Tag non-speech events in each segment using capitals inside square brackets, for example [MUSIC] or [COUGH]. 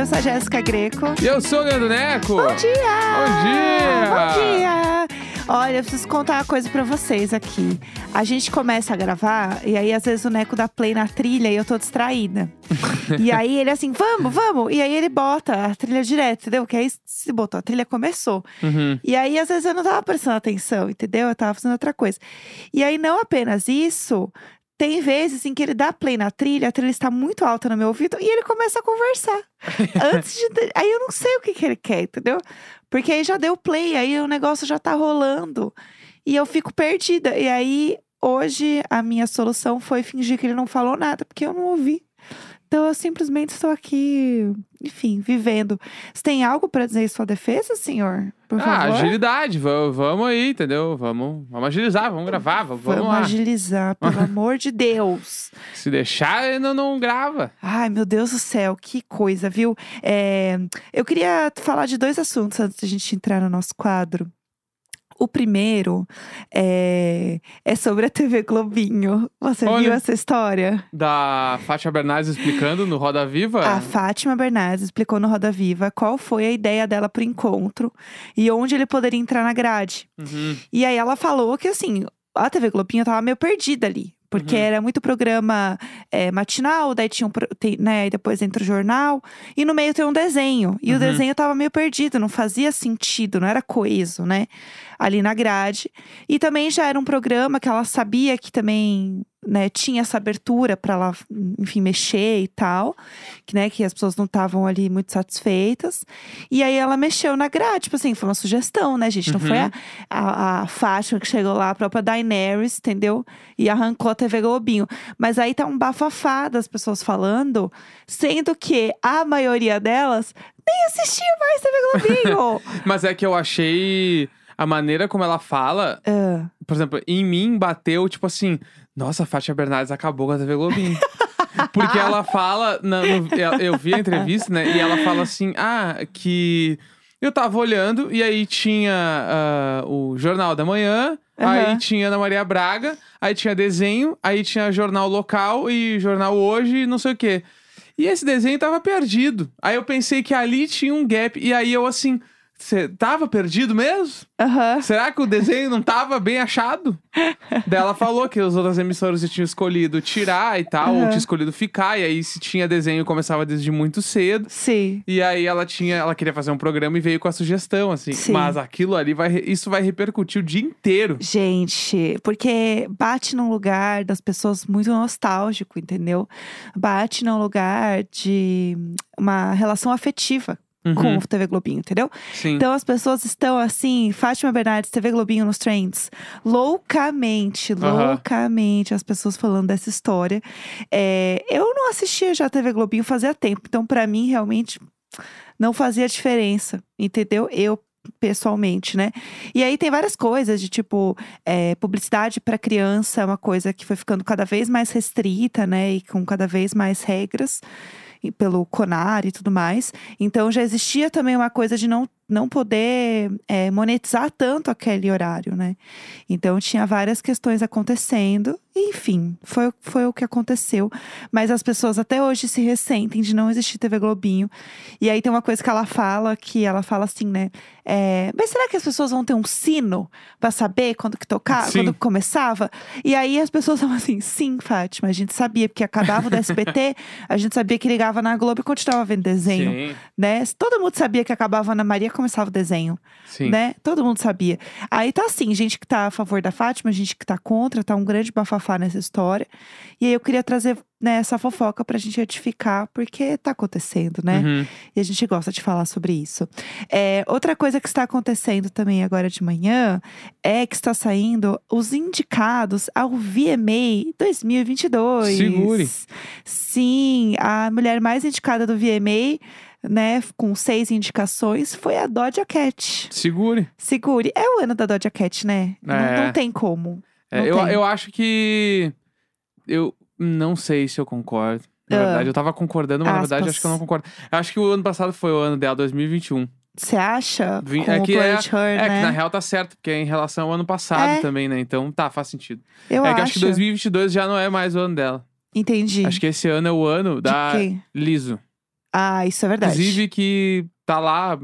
Eu sou a Jéssica Greco. E eu sou o Leandro Neco. Bom dia! Bom dia! Bom dia! Olha, eu preciso contar uma coisa pra vocês aqui. A gente começa a gravar e aí às vezes o Neco dá play na trilha e eu tô distraída. [LAUGHS] e aí ele assim, vamos, vamos! E aí ele bota a trilha direto, entendeu? Que aí se botou, a trilha começou. Uhum. E aí, às vezes, eu não tava prestando atenção, entendeu? Eu tava fazendo outra coisa. E aí, não apenas isso, tem vezes em que ele dá play na trilha, a trilha está muito alta no meu ouvido e ele começa a conversar. [LAUGHS] Antes de. Aí eu não sei o que, que ele quer, entendeu? Porque aí já deu play, aí o negócio já tá rolando. E eu fico perdida. E aí, hoje, a minha solução foi fingir que ele não falou nada, porque eu não ouvi. Então eu simplesmente estou aqui, enfim, vivendo. Você tem algo para dizer em sua defesa, senhor? Por Ah, favor? agilidade. Vamos, vamos aí, entendeu? Vamos, vamos agilizar, vamos gravar, vamos, vamos lá. agilizar, pelo [LAUGHS] amor de Deus. Se deixar, ainda não grava. Ai, meu Deus do céu, que coisa, viu? É, eu queria falar de dois assuntos antes de a gente entrar no nosso quadro. O primeiro é, é sobre a TV Globinho. Você Olha. viu essa história? Da Fátima Bernardes explicando no Roda Viva. A Fátima Bernardes explicou no Roda Viva qual foi a ideia dela pro encontro e onde ele poderia entrar na grade. Uhum. E aí ela falou que assim, a TV Globinho tava meio perdida ali. Porque Uhum. era muito programa é, matinal, daí tinha um, tem, né, e depois entra o jornal, e no meio tem um desenho. E Uhum. o desenho tava meio perdido, não fazia sentido, não era coeso, né? Ali na grade. E também já era um programa que ela sabia que também né, tinha essa abertura para ela, enfim, mexer e tal, que, né, que as pessoas não estavam ali muito satisfeitas. E aí ela mexeu na grade, tipo assim, foi uma sugestão, né, gente? Não foi a, Uhum. a, a Fátima que chegou lá, a própria Daenerys, entendeu? E arrancou a TV Globinho. Mas aí tá um bafafá das pessoas falando, sendo que a maioria delas nem assistia mais TV Globinho. [LAUGHS] Mas é que eu achei a maneira como ela fala, Ah, por exemplo, em mim bateu, tipo assim, nossa, a Fátima Bernardes acabou com a TV Globinho. [LAUGHS] Porque ela fala, na- no- eu- vi a entrevista, né? E ela fala assim, ah, que eu tava olhando e aí tinha ah, o Jornal da Manhã, aí Aham. tinha Ana Maria Braga, aí tinha desenho, aí tinha jornal local e jornal hoje e não sei o quê. E esse desenho tava perdido. Aí eu pensei que ali tinha um gap. E aí eu assim, você tava perdido mesmo? Aham. Será que o desenho não tava bem achado? Daí ela falou que as outras emissoras tinham escolhido tirar e tal, ou Aham. tinha escolhido ficar, e aí se tinha desenho começava desde muito cedo. Sim. E aí ela tinha, ela queria fazer um programa e veio com a sugestão, assim. Sim. Mas aquilo ali vai, isso vai repercutir o dia inteiro. Gente, porque bate num lugar das pessoas muito nostálgico, entendeu? Bate num lugar de uma relação afetiva com Uhum, o TV Globinho, entendeu? Sim. Então as pessoas estão assim, Fátima Bernardes, TV Globinho nos trends, loucamente, Aham. loucamente, as pessoas falando dessa história. É, eu não assistia já TV Globinho fazia tempo, então pra mim realmente não fazia diferença, entendeu? Eu pessoalmente, né? E aí tem várias coisas de tipo é, publicidade para criança, é uma coisa que foi ficando cada vez mais restrita, né? E com cada vez mais regras pelo Conar e tudo mais. Então já existia também uma coisa de não, não poder é, monetizar tanto aquele horário, né? Então tinha várias questões acontecendo. e, Enfim, foi, foi o que aconteceu. Mas as pessoas até hoje se ressentem de não existir TV Globinho. E aí tem uma coisa que ela fala, que ela fala assim, né? é, mas será que as pessoas vão ter um sino pra saber quando que tocar, Sim. quando começava? E aí as pessoas falam assim, sim, Fátima, a gente sabia, porque acabava o do SBT, a gente sabia que ligava na Globo e continuava vendo desenho, Sim, né? Todo mundo sabia que acabava na Maria começava o desenho, sim. né? Todo mundo sabia. Aí tá assim, gente que tá a favor da Fátima, gente que tá contra, tá um grande bafafá nessa história. E aí eu queria trazer né, essa fofoca pra gente edificar, porque tá acontecendo, né? Uhum. E a gente gosta de falar sobre isso. É, outra coisa que está acontecendo também agora de manhã é que está saindo os indicados ao VMA 2022. Segure. Sim, a mulher mais indicada do VMA, né, com seis indicações, foi a Doja Cat. Segure. Segure. É o ano da Doja Cat, né? Não, É. não tem como. É, Não eu, tem. eu acho que. Eu não sei se eu concordo. Na Ah. verdade, eu tava concordando, mas na verdade Aspas. acho que eu não concordo. Eu acho que o ano passado foi o ano dela, 2021. Você acha? Vim- com é o que é- Her, É, né? que na real tá certo, porque é em relação ao ano passado É. também, né? Então tá, faz sentido. Eu é acho. que acho que 2022 já não é mais o ano dela. Entendi. Acho que esse ano é o ano da? Liso. Ah, isso é verdade. Inclusive que tá lá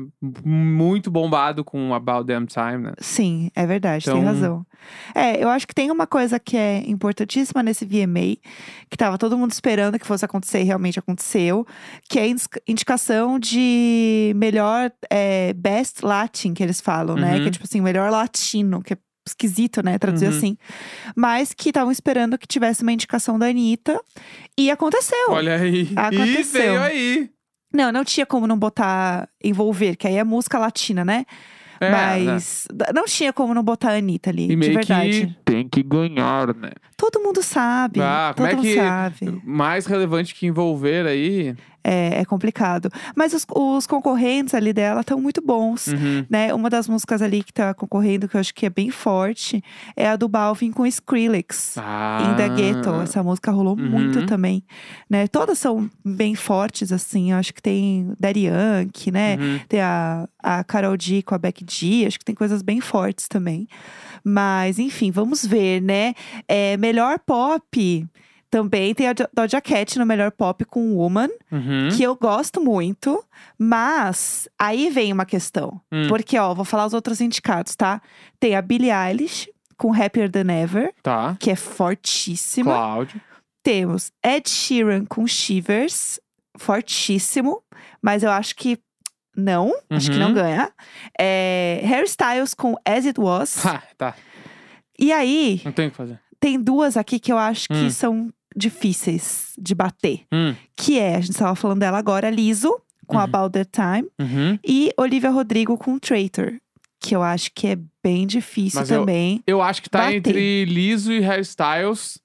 muito bombado com About Damn Time, né? Sim, é verdade, tem Então- razão. É, eu acho que tem uma coisa que é importantíssima nesse VMA, que tava todo mundo esperando que fosse acontecer e realmente aconteceu, que é a indicação de melhor é, Best Latin, que eles falam, né? Uhum. Que é tipo assim, melhor latino, que é esquisito, né? Traduzir Uhum. assim. Mas que estavam esperando que tivesse uma indicação da Anitta. E aconteceu. Olha aí. E Aconteceu. veio aí. Não, não tinha como não botar envolver, que aí é música latina, né? É, né? Mas d- não tinha como não botar a Anitta ali, E de meio verdade. que tem que ganhar, né? Todo mundo sabe. Ah, como todo é mundo que- sabe. Mais relevante que envolver aí. É, é complicado. Mas os, os concorrentes ali dela estão muito bons. Uhum. Né? Uma das músicas ali que tá concorrendo, que eu acho que é bem forte, é a do Balvin com Skrillex. Ah. In the Ghetto. Essa música rolou Uhum. muito também. Né? Todas são bem fortes, assim. Eu acho que tem Daddy Yankee, né? Uhum. Tem a, a Carol D com a Beck G, acho que tem coisas bem fortes também. Mas, enfim, vamos ver, né? É, melhor pop. Também tem a Doja Cat no melhor pop com Woman, Uhum. que eu gosto muito, mas aí vem uma questão. Hum. Porque, ó, vou falar os outros indicados, tá? Tem a Billie Eilish com Happier Than Ever, Tá. que é fortíssima. Cláudio. Temos Ed Sheeran com Shivers, fortíssimo, mas eu acho que não, acho que não Uhum. ganha. É, Harry Styles com As It Was. Ha, [LAUGHS] tá. e aí, Não tem o que fazer. Tem duas aqui que eu acho que Hum. são difíceis de bater. Hum. Que é, a gente estava falando dela agora, Liso, com Uhum. About That Time. Uhum. E Olivia Rodrigo com Traitor. Que eu acho que é bem difícil Mas eu- também. Eu acho que tá Bater. entre Liso e Hairstyles.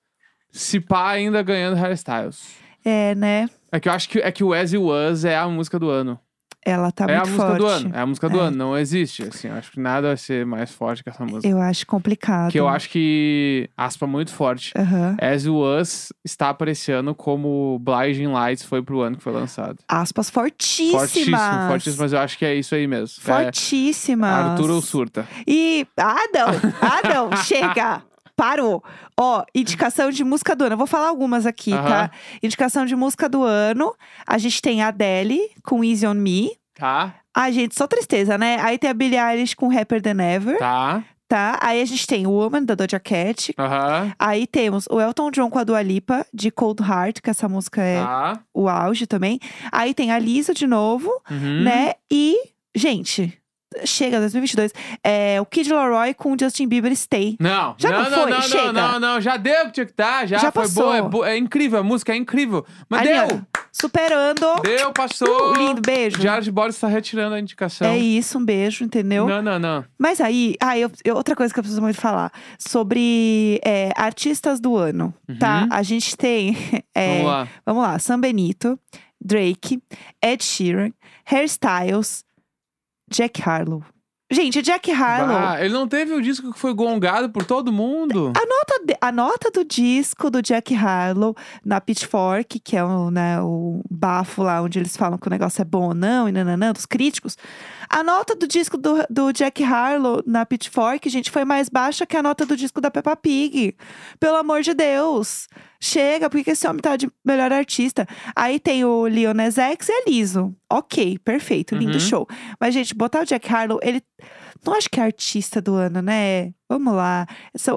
Se pá, ainda ganhando Hairstyles. É, né? É que eu acho que, é que o As You Was é a música do ano. Ela tá é a muito música forte. do ano. É a música do É. ano. Não existe, assim. Eu acho que nada vai ser mais forte que essa música. Eu acho complicado. Que eu acho que, aspa muito forte. As You Was está aparecendo como Blinding Lights foi pro ano que foi lançado. Aspas fortíssimas. Fortíssimo, fortíssimo, mas eu acho que é isso aí mesmo. É Fortíssimas. Arthur ou surta. E. Ah, não! Ah, não! [LAUGHS] Chega! Parou. Ó, indicação de música do ano. Eu vou falar algumas aqui, Aham. tá? Indicação de música do ano. A gente tem a Adele com Easy on Me. Tá? Ai, gente, só tristeza, né? Aí tem a Billie Eilish com Rapper Than Ever, Tá? tá? Aí a gente tem Woman, da Doja Cat. Aham. Aí temos o Elton John com a Dua Lipa, de Cold Heart, que essa música é Tá. o auge também. Aí tem a Lisa de novo, Uhum. né? E, gente, chega 2022. É o Kid Laroi com o Justin Bieber Stay. Não, Já não, não não, foi? não, Chega. não, não, não, já deu o que tinha que dar, já, Já foi passou. boa, é, bo- é incrível, a música é incrível. Mas deu, superando. deu, passou. Uh, lindo, beijo. Jared Boris tá retirando a indicação. É isso, um beijo, entendeu? Não, não, não. Mas aí, ah, eu- eu- outra coisa que eu preciso muito falar sobre é, artistas do ano, tá? Uhum. A gente tem. [LAUGHS] é, Vamos lá. Vamos lá, Sam Benito, Drake, Ed Sheeran, Hairstyles, Jack Harlow. Gente, Jack Harlow. Ah, ele não teve o disco que foi gongado por todo mundo? A nota, de- a nota do disco do Jack Harlow na Pitchfork, que é o, né, o bafo lá onde eles falam que o negócio é bom ou não, e nananã, dos críticos. A nota do disco do, do Jack Harlow na Pitchfork, gente, foi mais baixa que a nota do disco da Peppa Pig. Pelo amor de Deus. Chega, por que que esse homem tá de melhor artista? Aí tem o Lil Nas X e a Lizzo. Ok, perfeito, lindo Uhum. show. Mas, gente, botar o Jack Harlow, ele não acho que é artista do ano, né? Vamos lá.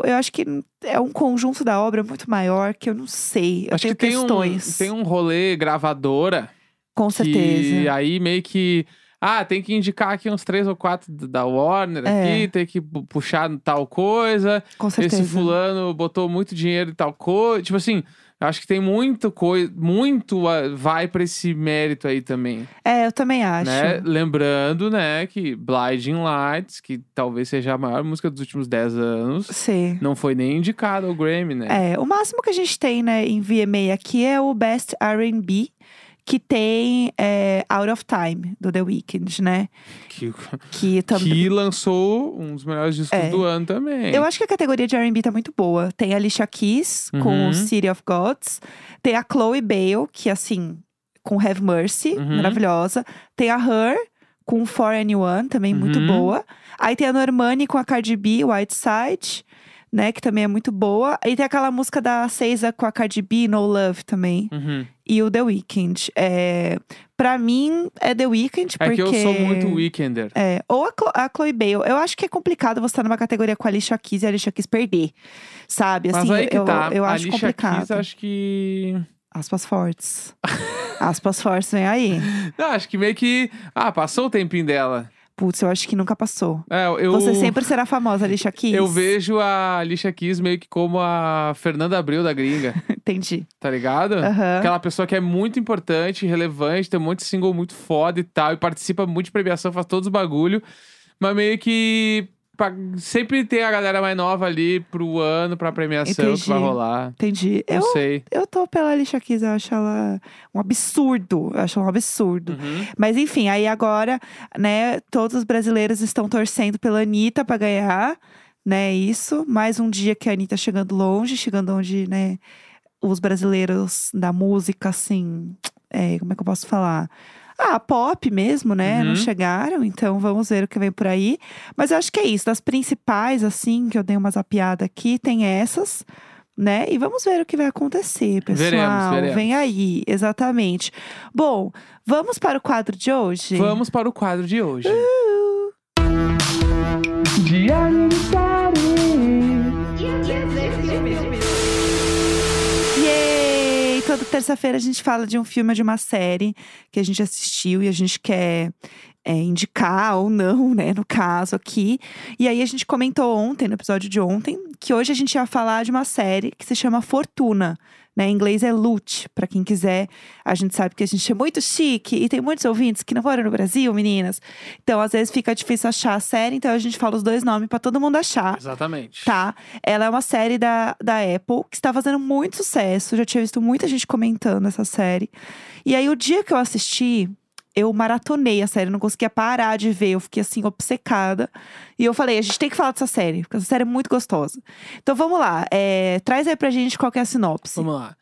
Eu acho que é um conjunto da obra muito maior que eu não sei. Eu Acho que tem um, questões. tem um rolê gravadora Com certeza. aí meio que. Ah, tem que indicar aqui uns três ou quatro da Warner É. aqui, tem que pu- puxar tal coisa. Com certeza. Esse fulano botou muito dinheiro em tal coisa. Tipo assim, acho que tem muito coisa, muito ah, vai pra esse mérito aí também, É, eu também acho. né? Lembrando, né, que Blinding Lights, que talvez seja a maior música dos últimos 10 anos, Sim. não foi nem indicada ao Grammy, né? É, o máximo que a gente tem, né, em VMA aqui é o Best R&B, que tem é, Out of Time, do The Weeknd, né? Que, Que também... que lançou um dos melhores discos É. do ano também. Eu acho que a categoria de R&B tá muito boa. Tem a Alicia Keys, com Uhum. City of Gods. Tem a Chloe Bale, que assim, com Have Mercy, Uhum. maravilhosa. Tem a Her, com For Anyone, também muito Uhum. boa. Aí tem a Normani com a Cardi B, White Side. Né? Que também é muito boa. E tem aquela música da Seiza com a Cardi B, No Love também. Uhum. E o The Weeknd. É, pra mim, é The Weeknd, É porque... que eu sou muito weekender. É, ou a, Chlo a Chloe Bale. Eu acho que é complicado você estar numa categoria com a Alicia Keys e a Alicia Keys perder. Sabe? Mas Assim, aí que eu, tá. eu a acho Alicia complicado. Keys, acho que. Aspas fortes. [LAUGHS] Aspas fortes, vem aí. Não, acho que meio que. Ah, passou o tempinho dela. Putz, eu acho que nunca passou. É, eu. Você sempre será famosa, Alicia Keys. Eu vejo a Alicia Keys meio que como a Fernanda Abreu da gringa, [LAUGHS] Entendi. tá ligado? Aham. Aquela pessoa que é muito importante, relevante, tem um monte de single muito foda e tal, e participa muito de premiação, faz todos os bagulho, mas meio que pa- sempre tem a galera mais nova ali pro ano, pra premiação que vai Entendi. rolar. Entendi. Não Eu, sei. eu tô pela Alicia Keys, eu acho ela um absurdo. Eu acho ela um absurdo. Uhum. Mas enfim, aí agora, né, todos os brasileiros estão torcendo pela Anitta pra ganhar, né, isso. Mais um dia que a Anitta chegando longe, chegando onde, né, os brasileiros da música, assim, é, como é que eu posso falar? Ah, pop mesmo, né? Uhum. Não chegaram, então vamos ver o que vem por aí. Mas eu acho que é isso. Das principais, assim, que eu dei uma zapiada aqui, tem essas, né? E vamos ver o que vai acontecer, pessoal. Veremos, veremos. Vem aí, exatamente. Bom, vamos para o quadro de hoje? Vamos para o quadro de hoje. Yay! Toda terça-feira a gente fala de um filme ou de uma série que a gente assistiu e a gente quer é, indicar ou não, [LAUGHS] né? No caso aqui. E aí a gente comentou ontem, no episódio de ontem, que hoje a gente ia falar de uma série que se chama Fortuna. Né, em inglês é Loot, pra quem quiser. A gente sabe que a gente é muito chique e tem muitos ouvintes que não moram no Brasil, meninas. Então, às vezes fica difícil achar a série, então a gente fala os dois nomes pra todo mundo achar. Exatamente. Tá. Ela é uma série da, da Apple que está fazendo muito sucesso. Já tinha visto muita gente comentando essa série. E aí, o dia que eu assisti, eu maratonei a série, não conseguia parar de ver. Eu fiquei assim, obcecada. E eu falei, a gente tem que falar dessa série, porque essa série é muito gostosa. Então vamos lá. é, traz aí pra gente qual é a sinopse. Vamos lá.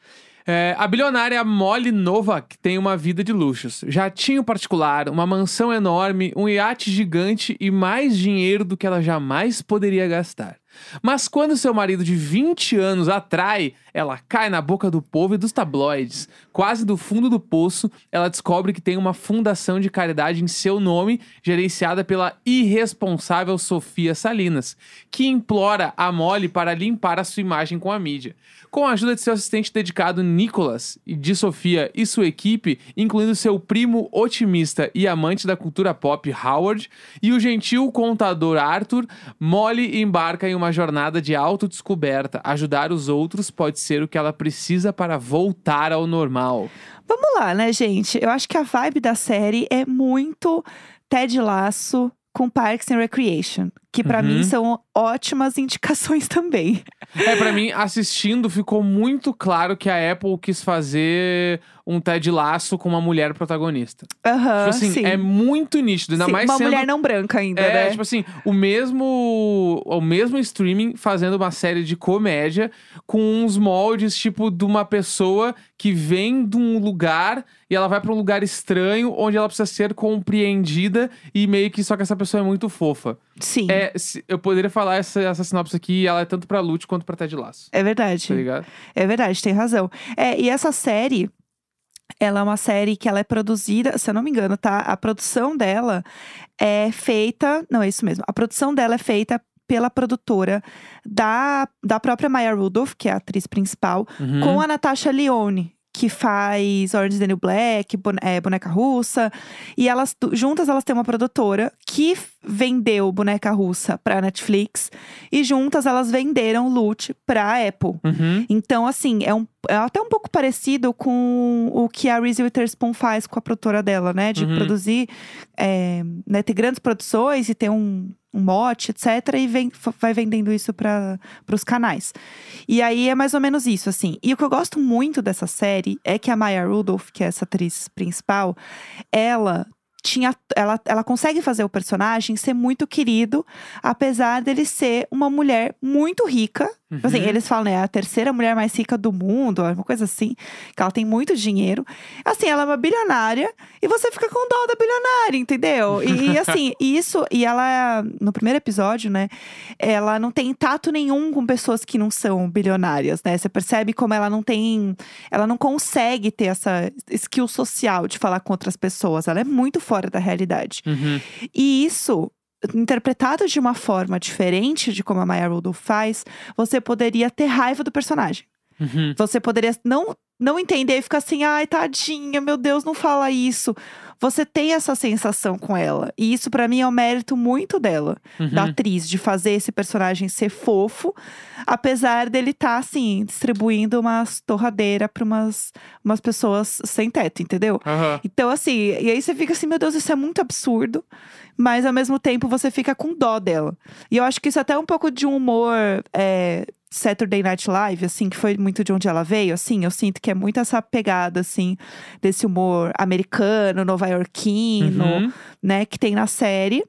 É, a bilionária Molly Novak tem uma vida de luxos. Jatinho particular, uma mansão enorme, um iate gigante e mais dinheiro do que ela jamais poderia gastar. Mas quando seu marido de 20 anos atrai, ela cai na boca do povo e dos tabloides. Quase do fundo do poço, ela descobre que tem uma fundação de caridade em seu nome, gerenciada pela irresponsável Sofia Salinas, que implora a Molly para limpar a sua imagem com a mídia. Com a ajuda de seu assistente dedicado Nicholas e de Sofia e sua equipe, incluindo seu primo otimista e amante da cultura pop Howard, e o gentil contador Arthur, Molly embarca em uma jornada de autodescoberta. Ajudar os outros pode ser o que ela precisa para voltar ao normal. Vamos lá, né, gente? Eu acho que a vibe da série é muito Ted Laço com Parks and Recreation. Que pra Uhum. mim são ótimas indicações [LAUGHS] também. É, pra mim, assistindo, ficou muito claro que a Apple quis fazer um Ted Laço com uma mulher protagonista. Aham, tipo assim, sim. é muito nítido, ainda Sim, mais uma sendo mulher não branca ainda, É, né? tipo assim, o mesmo o mesmo streaming fazendo uma série de comédia com uns moldes tipo de uma pessoa que vem de um lugar e ela vai pra um lugar estranho onde ela precisa ser compreendida e meio que só que essa pessoa é muito fofa. Sim, É, se- eu poderia falar essa, essa sinopse aqui, ela é tanto pra Lute quanto pra Ted Lasso. é verdade. Tá ligado? É verdade, tem razão. É, e essa série, ela é uma série que ela é produzida, se eu não me engano, tá? A produção dela é feita. Não, é isso mesmo. A produção dela é feita pela produtora da, da própria Maya Rudolph, que é a atriz principal, Uhum. com a Natasha Leone. Que faz Orange New Black, é, Boneca Russa. E elas, juntas, elas têm uma produtora que vendeu Boneca Russa pra Netflix. E juntas, elas venderam Loot pra Apple. Uhum. Então, assim, é, um, é até um pouco parecido com o que a Reese Witherspoon faz com a produtora dela, né? De Uhum. produzir, é, né? Ter grandes produções e ter um, um mote, etc. E vem, vai vendendo isso para os canais. E aí é mais ou menos isso, assim. E o que eu gosto muito dessa série é que a Maya Rudolph, que é essa atriz principal, ela tinha. Ela, ela consegue fazer o personagem ser muito querido, apesar dele ser uma mulher muito rica. Tipo Assim, Uhum. eles falam, né? A terceira mulher mais rica do mundo, uma coisa assim. Que ela tem muito dinheiro. Assim, ela é uma bilionária e você fica com dó da bilionária, entendeu? E, e, [LAUGHS] assim, isso. E ela, no primeiro episódio, né? Ela não tem tato nenhum com pessoas que não são bilionárias, né? Você percebe como ela não tem. Ela não consegue ter essa skill social de falar com outras pessoas. Ela é muito fora da realidade. Uhum. E isso, interpretado de uma forma diferente de como a Maya Rudolph faz, você poderia ter raiva do personagem. Uhum. Você poderia não, não entender e ficar assim, ai, tadinha, meu Deus, não fala isso. Você tem essa sensação com ela. E isso, pra mim, é um mérito muito dela, da Uhum. atriz, de fazer esse personagem ser fofo, apesar dele estar, assim, distribuindo umas torradeiras pra umas, umas pessoas sem teto, entendeu? Aham. Então, assim, e aí você fica assim, meu Deus, isso é muito absurdo. Mas ao mesmo tempo você fica com dó dela. E eu acho que isso é até um pouco de um humor é, Saturday Night Live, assim, que foi muito de onde ela veio, assim. Eu sinto que é muito essa pegada, assim, desse humor americano, nova-iorquino, Uhum. né, que tem na série.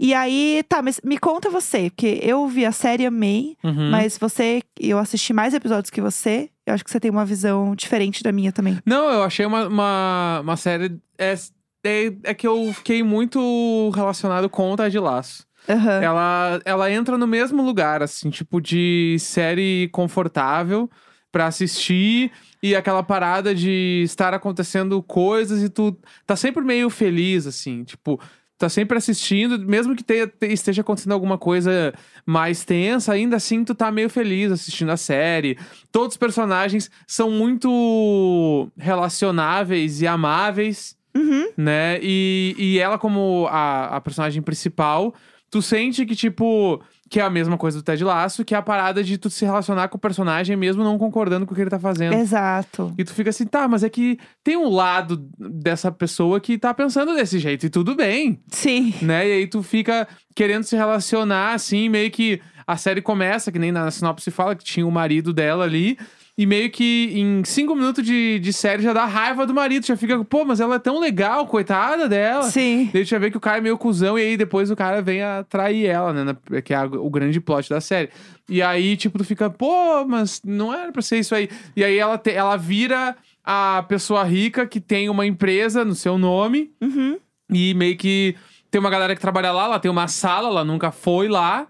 E aí, tá, mas me conta você, porque eu vi a série amei, Uhum. mas você, eu assisti mais episódios que você. Eu acho que você tem uma visão diferente da minha também. Não, eu achei uma, uma, uma série. É, é, é que eu fiquei muito relacionado com o Ted Laço. Aham. Ela, ela entra no mesmo lugar, assim, tipo de série confortável pra assistir e aquela parada de estar acontecendo coisas e tu tá sempre meio feliz, assim, tipo. Tá sempre assistindo, mesmo que tenha- te- esteja acontecendo alguma coisa mais tensa, ainda assim tu tá meio feliz assistindo a série. Todos os personagens são muito relacionáveis e amáveis Uhum. né? E, e ela, como a, a personagem principal, tu sente que, tipo, que é a mesma coisa do Ted Laço, que é a parada de tu se relacionar com o personagem mesmo não concordando com o que ele tá fazendo. Exato. E tu fica assim, tá, mas é que tem um lado dessa pessoa que tá pensando desse jeito, e tudo bem, Sim. né? E aí tu fica querendo se relacionar, assim, meio que a série começa, que nem na sinopse fala, que tinha o marido dela ali. E meio que em cinco minutos de, de série já dá raiva do marido. Já fica, pô, mas ela é tão legal, coitada dela. Sim. Já vê que o cara é meio cuzão e aí depois o cara vem a trair ela, né? na- Que é a- o grande plot da série. E aí, tipo, tu fica, pô, mas não era pra ser isso aí. E aí ela, te- ela vira a pessoa rica que tem uma empresa no seu nome Uhum. e meio que tem uma galera que trabalha lá, ela tem uma sala, ela nunca foi lá.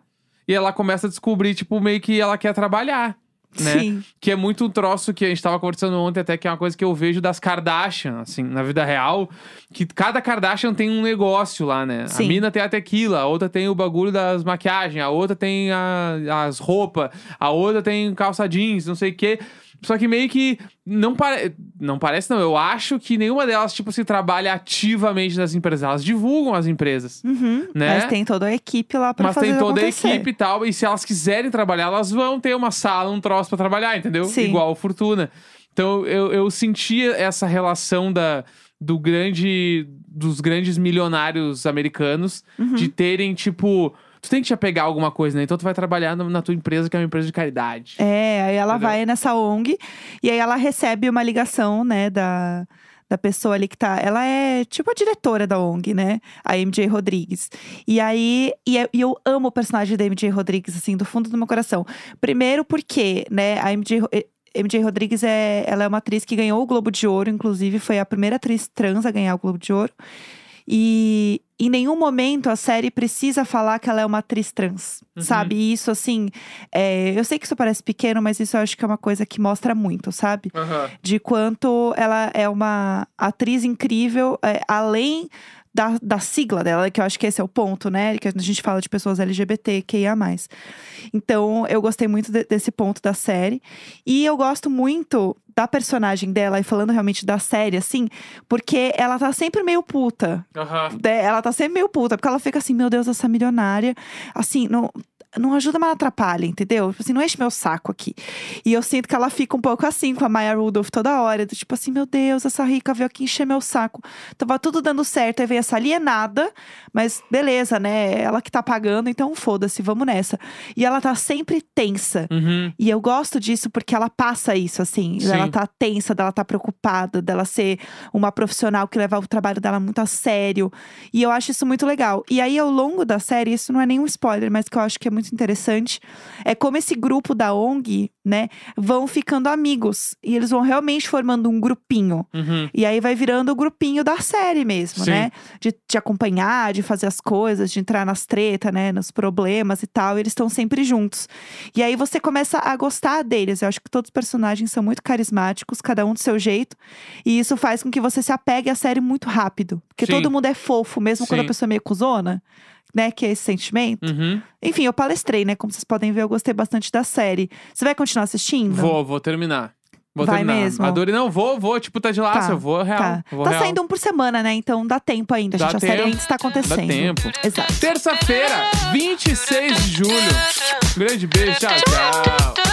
E ela começa a descobrir, tipo, meio que ela quer trabalhar. Né? Sim. Que é muito um troço que a gente tava conversando ontem, até que é uma coisa que eu vejo das Kardashian, assim, na vida real. Que cada Kardashian tem um negócio lá, né? Sim. A mina tem a tequila, a outra tem o bagulho das maquiagens, a outra tem a- as roupas, a outra tem calça jeans, não sei o quê. Só que meio que não, pare... não parece, não. Eu acho que nenhuma delas, tipo, se trabalha ativamente nas empresas. Elas divulgam as empresas. Uhum. Né? Mas tem toda a equipe lá pra Mas fazer tem toda acontecer. a equipe e tal. E se elas quiserem trabalhar, elas vão ter uma sala, um troço pra trabalhar, entendeu? Sim. Igual Fortuna. Então eu, eu sentia essa relação da, do grande. dos grandes milionários americanos Uhum. de terem, tipo. Tu tem que te apegar a alguma coisa, né? Então tu vai trabalhar no- na tua empresa, que é uma empresa de caridade. É, aí ela Entendeu? vai nessa ONG e aí ela recebe uma ligação, né, da, da pessoa ali que tá. Ela é tipo a diretora da ONG, né? A MJ Rodrigues. E aí, e, é- e eu amo o personagem da MJ Rodrigues, assim, do fundo do meu coração. Primeiro porque, né, a MJ. Ro- eh, MJ Rodrigues é, ela é uma atriz que ganhou o Globo de Ouro, inclusive foi a primeira atriz trans a ganhar o Globo de Ouro. E em nenhum momento a série precisa falar que ela é uma atriz trans, Uhum. sabe? E isso, assim, é, eu sei que isso parece pequeno, mas isso eu acho que é uma coisa que mostra muito, sabe? Aham. De quanto ela é uma atriz incrível, é, além da, da sigla dela, que eu acho que esse é o ponto, né? Que a gente fala de pessoas LGBT, que ia mais. Então, eu gostei muito de- desse ponto da série. E eu gosto muito da personagem dela, e falando realmente da série, assim, porque ela tá sempre meio puta né, ela tá sempre meio puta, porque ela fica assim, meu Deus, essa milionária. Assim, não, não ajuda, mas atrapalha, entendeu? Tipo assim, não enche meu saco aqui. E eu sinto que ela fica um pouco assim com a Maya Rudolph toda hora. Do tipo assim, meu Deus, essa rica veio aqui encher meu saco. Tava tudo dando certo, aí veio essa alienada, mas beleza, né? Ela que tá pagando, então foda-se, vamos nessa. E ela tá sempre tensa. Uhum. E eu gosto disso porque ela passa isso, assim. Sim. Ela tá tensa, dela tá preocupada, dela ser uma profissional que leva o trabalho dela muito a sério. E eu acho isso muito legal. E aí, ao longo da série, isso não é nenhum spoiler, mas que eu acho que é muito interessante, é como esse grupo da ONG, né, vão ficando amigos. E eles vão realmente formando um grupinho. Uhum. E aí vai virando o grupinho da série mesmo, Sim. né? De te acompanhar, de fazer as coisas, de entrar nas tretas, né? Nos problemas e tal. E eles estão sempre juntos. E aí você começa a gostar deles. Eu acho que todos os personagens são muito carismáticos, cada um do seu jeito. E isso faz com que você se apegue à série muito rápido. Porque Sim. todo mundo é fofo, mesmo quando a Sim. pessoa é meio cuzona. Né, que é esse sentimento. Uhum. Enfim, eu palestrei, né? Como vocês podem ver, eu gostei bastante da série. Você vai continuar assistindo? Vou, vou terminar. Vou Vai terminar. mesmo? Adorei. Não, vou, vou. Tipo, tá de laço. Tá, eu vou real. Tá, vou tá real. saindo um por semana, né? Então dá tempo ainda, Dá gente. A série tempo. ainda está acontecendo. Dá tempo. Exato. Terça-feira, 26 de julho. Um grande beijo. Tchau, tchau.